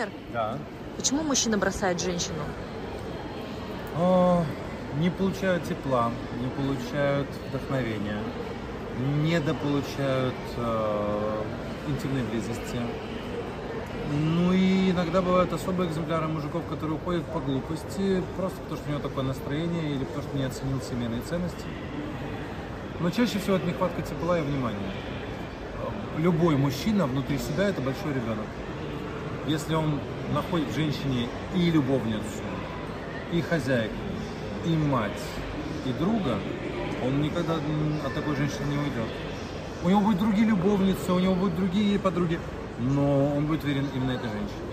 Например, Да. Почему мужчина бросает женщину? О, не получают тепла, не получают вдохновения, недополучают э, интимной близости. Ну и иногда бывают особые экземпляры мужиков, которые уходят по глупости, просто потому что у него такое настроение или потому что не оценил семейные ценности. Но чаще всего это нехватка тепла и внимания. Любой мужчина внутри себя это большой ребенок. Если он находит в женщине и любовницу, и хозяйку, и мать, и друга, он никогда от такой женщины не уйдет. У него будут другие любовницы, у него будут другие подруги, но он будет верен именно этой женщине.